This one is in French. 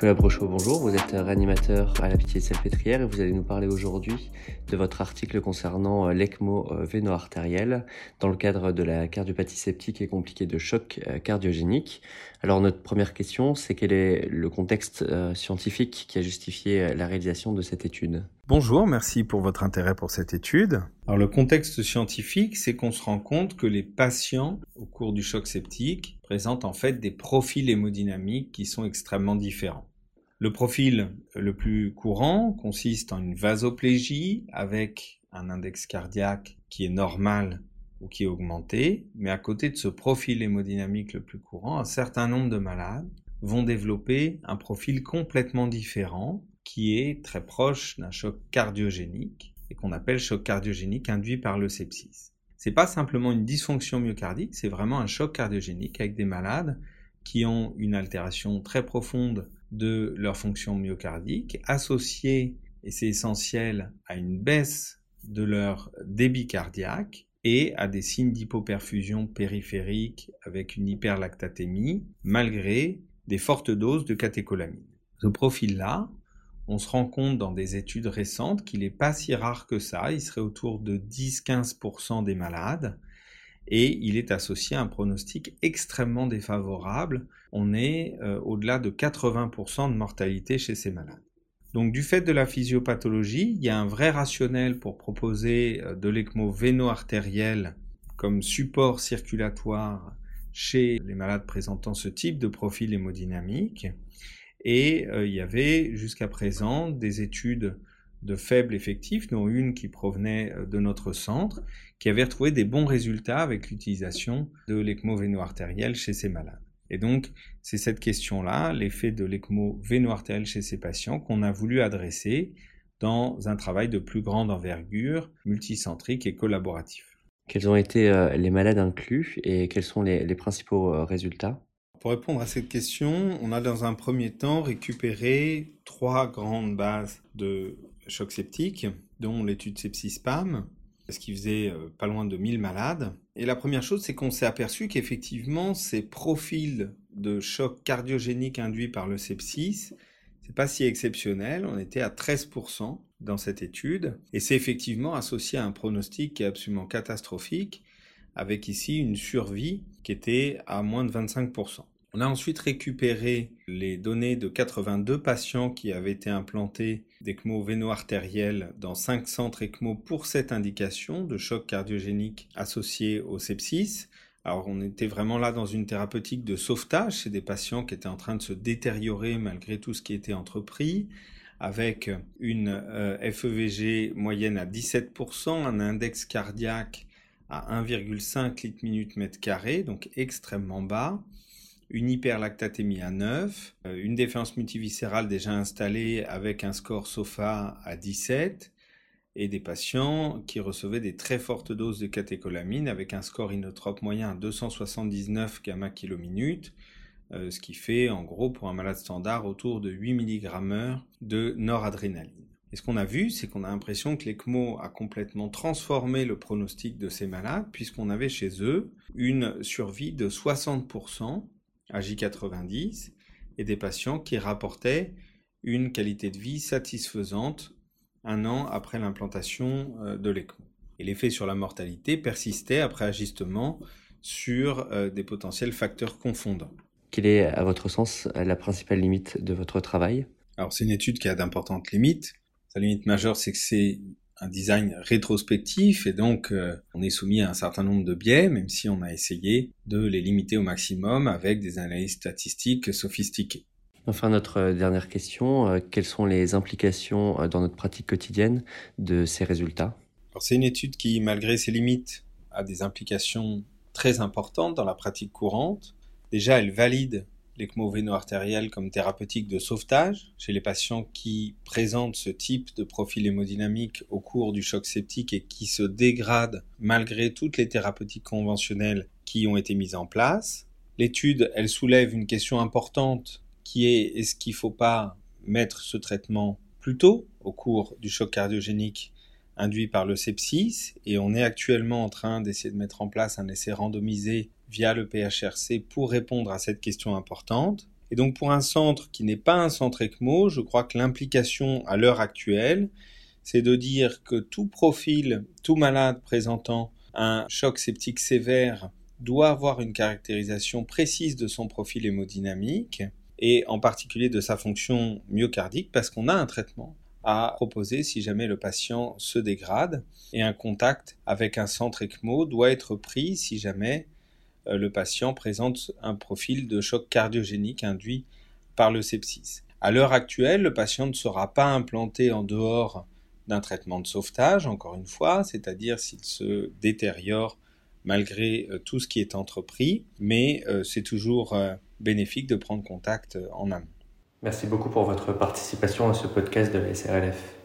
Nicolas Brochot, bonjour. Vous êtes réanimateur à la Pitié Salpêtrière et vous allez nous parler aujourd'hui de votre article concernant euh, l'ECMO euh, véno-artériel dans le cadre de la cardiopathie septique et compliquée de choc euh, cardiogénique. Alors notre première question, c'est quel est le contexte scientifique qui a justifié la réalisation de cette étude? Bonjour, merci pour votre intérêt pour cette étude. Alors le contexte scientifique, c'est qu'on se rend compte que les patients au cours du choc septique présentent en fait des profils hémodynamiques qui sont extrêmement différents. Le profil le plus courant consiste en une vasoplégie avec un index cardiaque qui est normal ou qui est augmenté, mais à côté de ce profil hémodynamique le plus courant, un certain nombre de malades vont développer un profil complètement différent qui est très proche d'un choc cardiogénique et qu'on appelle choc cardiogénique induit par le sepsis. C'est pas simplement une dysfonction myocardique, c'est vraiment un choc cardiogénique avec des malades qui ont une altération très profonde de leur fonction myocardique, associée, et c'est essentiel, à une baisse de leur débit cardiaque et à des signes d'hypoperfusion périphérique avec une hyperlactatémie, malgré des fortes doses de catécholamine. Ce profil-là, on se rend compte dans des études récentes qu'il n'est pas si rare que ça, il serait autour de 10-15% des malades, et il est associé à un pronostic extrêmement défavorable. On est euh, au-delà de 80% de mortalité chez ces malades. Donc du fait de la physiopathologie, il y a un vrai rationnel pour proposer euh, de l'ECMO véno-artériel comme support circulatoire chez les malades présentant ce type de profil hémodynamique. Et euh, il y avait jusqu'à présent des études de faibles effectifs, dont une qui provenait euh, de notre centre, qui avait retrouvé des bons résultats avec l'utilisation de l'ECMO véno-artériel chez ces malades. Et donc, c'est cette question-là, l'effet de l'ECMO véno-artériel chez ces patients, qu'on a voulu adresser dans un travail de plus grande envergure, multicentrique et collaboratif. Quels ont été euh, les malades inclus et quels sont les, principaux euh, résultats? Pour répondre à cette question, on a dans un premier temps récupéré trois grandes bases de choc septique, dont l'étude sepsis-PAM, ce qui faisait euh, pas loin de 1000 malades. Et la première chose, c'est qu'on s'est aperçu qu'effectivement, ces profils de choc cardiogénique induits par le sepsis, c'est pas si exceptionnel. On était à 13% dans cette étude. Et c'est effectivement associé à un pronostic qui est absolument catastrophique, avec ici une survie qui était à moins de 25%. On a ensuite récupéré les données de 82 patients qui avaient été implantés d'ECMO véno-artériel dans 5 centres ECMO pour cette indication de choc cardiogénique associé au sepsis. Alors on était vraiment là dans une thérapeutique de sauvetage, c'est des patients qui étaient en train de se détériorer malgré tout ce qui était entrepris, avec une euh, FEVG moyenne à 17%, un index cardiaque à 1,5 litres minute mètre carré, donc extrêmement bas, une hyperlactatémie à 9, euh, une défense multiviscérale déjà installée avec un score SOFA à 17, et des patients qui recevaient des très fortes doses de catécholamine avec un score inotrope moyen à 279 gamma km euh, ce qui fait en gros pour un malade standard autour de 8 mg de noradrénaline. Et ce qu'on a vu, c'est qu'on a l'impression que l'ECMO a complètement transformé le pronostic de ces malades, puisqu'on avait chez eux une survie de 60% à J90 et des patients qui rapportaient une qualité de vie satisfaisante un an après l'implantation euh, de l'ECMO. Et l'effet sur la mortalité persistait après ajustement sur euh, des potentiels facteurs confondants. Quelle est, à votre sens, la principale limite de votre travail? Alors, c'est une étude qui a d'importantes limites. Sa limite majeure, c'est que c'est un design rétrospectif et donc euh, on est soumis à un certain nombre de biais, même si on a essayé de les limiter au maximum avec des analyses statistiques sophistiquées. Enfin, notre euh, dernière question, euh, quelles sont les implications dans notre pratique quotidienne de ces résultats? C'est une étude qui, malgré ses limites, a des implications très importantes dans la pratique courante. Déjà, elle valide l'ECMO véno-artériel comme thérapeutique de sauvetage chez les patients qui présentent ce type de profil hémodynamique au cours du choc septique et qui se dégradent malgré toutes les thérapeutiques conventionnelles qui ont été mises en place. L'étude, elle soulève une question importante qui est est-ce qu'il ne faut pas mettre ce traitement plus tôt au cours du choc cardiogénique induit par le sepsis et on est actuellement en train d'essayer de mettre en place un essai randomisé via le PHRC pour répondre à cette question importante. Et donc pour un centre qui n'est pas un centre ECMO, je crois que l'implication à l'heure actuelle, c'est de dire que tout profil, tout malade présentant un choc septique sévère doit avoir une caractérisation précise de son profil hémodynamique et en particulier de sa fonction myocardique parce qu'on a un traitement à proposer si jamais le patient se dégrade et un contact avec un centre ECMO doit être pris si jamais euh, le patient présente un profil de choc cardiogénique induit par le sepsis. À l'heure actuelle, le patient ne sera pas implanté en dehors d'un traitement de sauvetage, encore une fois, c'est-à-dire s'il se détériore malgré euh, tout ce qui est entrepris, mais euh, c'est toujours bénéfique de prendre contact en amont. Merci beaucoup pour votre participation à ce podcast de la SRLF.